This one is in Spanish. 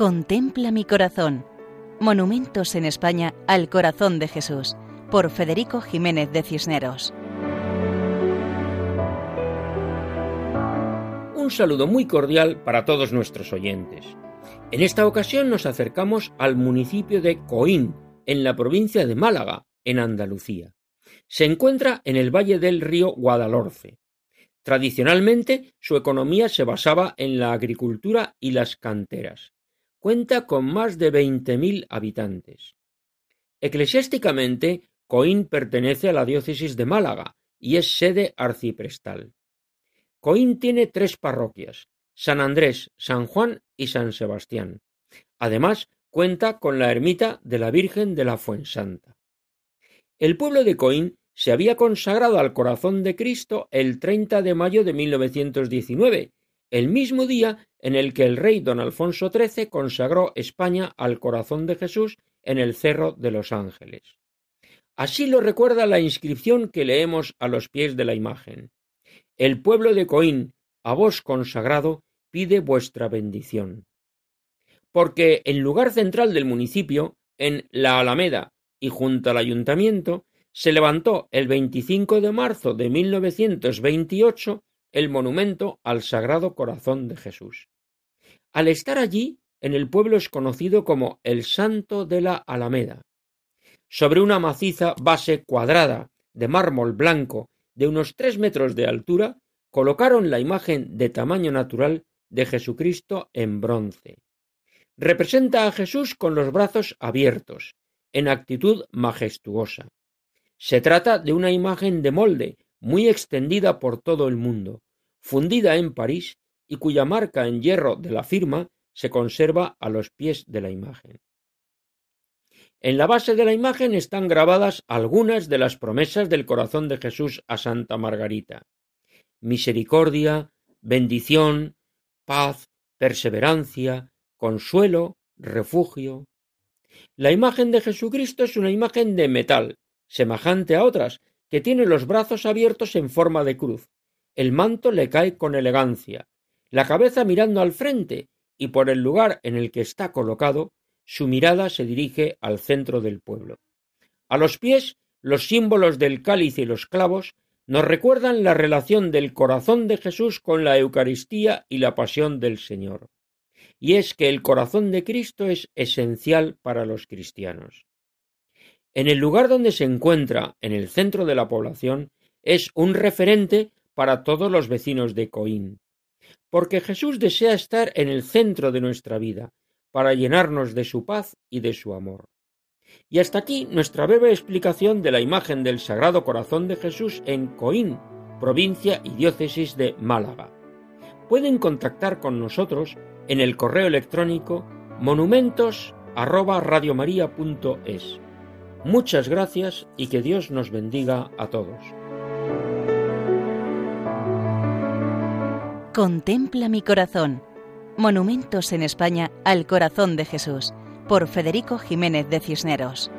Contempla mi corazón. Monumentos en España al corazón de Jesús, por Federico Jiménez de Cisneros. Un saludo muy cordial para todos nuestros oyentes. En esta ocasión nos acercamos al municipio de Coín, en la provincia de Málaga, en Andalucía. Se encuentra en el valle del río Guadalhorce. Tradicionalmente su economía se basaba en la agricultura y las canteras. Cuenta con más de 20.000 habitantes. Eclesiásticamente, Coín pertenece a la diócesis de Málaga y es sede arciprestal. Coín tiene tres parroquias, San Andrés, San Juan y San Sebastián. Además, cuenta con la ermita de la Virgen de la Fuensanta. El pueblo de Coín se había consagrado al corazón de Cristo el 30 de mayo de 1919, el mismo día en el que el rey don Alfonso XIII consagró España al corazón de Jesús en el Cerro de los Ángeles. Así lo recuerda la inscripción que leemos a los pies de la imagen. El pueblo de Coín, a vos consagrado, pide vuestra bendición. Porque el lugar central del municipio, en la Alameda y junto al ayuntamiento, se levantó el 25 de marzo de 1928 el monumento al Sagrado Corazón de Jesús. Al estar allí, en el pueblo es conocido como el Santo de la Alameda. Sobre una maciza base cuadrada de mármol blanco de unos tres metros de altura, colocaron la imagen de tamaño natural de Jesucristo en bronce. Representa a Jesús con los brazos abiertos, en actitud majestuosa. Se trata de una imagen de molde muy extendida por todo el mundo, fundida en París y cuya marca en hierro de la firma se conserva a los pies de la imagen. En la base de la imagen están grabadas algunas de las promesas del corazón de Jesús a Santa Margarita. Misericordia, bendición, paz, perseverancia, consuelo, refugio. La imagen de Jesucristo es una imagen de metal, semejante a otras, que tiene los brazos abiertos en forma de cruz. El manto le cae con elegancia, la cabeza mirando al frente, y por el lugar en el que está colocado, su mirada se dirige al centro del pueblo. A los pies, los símbolos del cáliz y los clavos nos recuerdan la relación del corazón de Jesús con la Eucaristía y la pasión del Señor. Y es que el corazón de Cristo es esencial para los cristianos. En el lugar donde se encuentra, en el centro de la población, es un referente para todos los vecinos de Coín, porque Jesús desea estar en el centro de nuestra vida, para llenarnos de su paz y de su amor. Y hasta aquí nuestra breve explicación de la imagen del Sagrado Corazón de Jesús en Coín, provincia y diócesis de Málaga. Pueden contactar con nosotros en el correo electrónico monumentos@radiomaria.es. Muchas gracias y que Dios nos bendiga a todos. Contempla mi corazón. Monumentos en España al corazón de Jesús, por Federico Jiménez de Cisneros.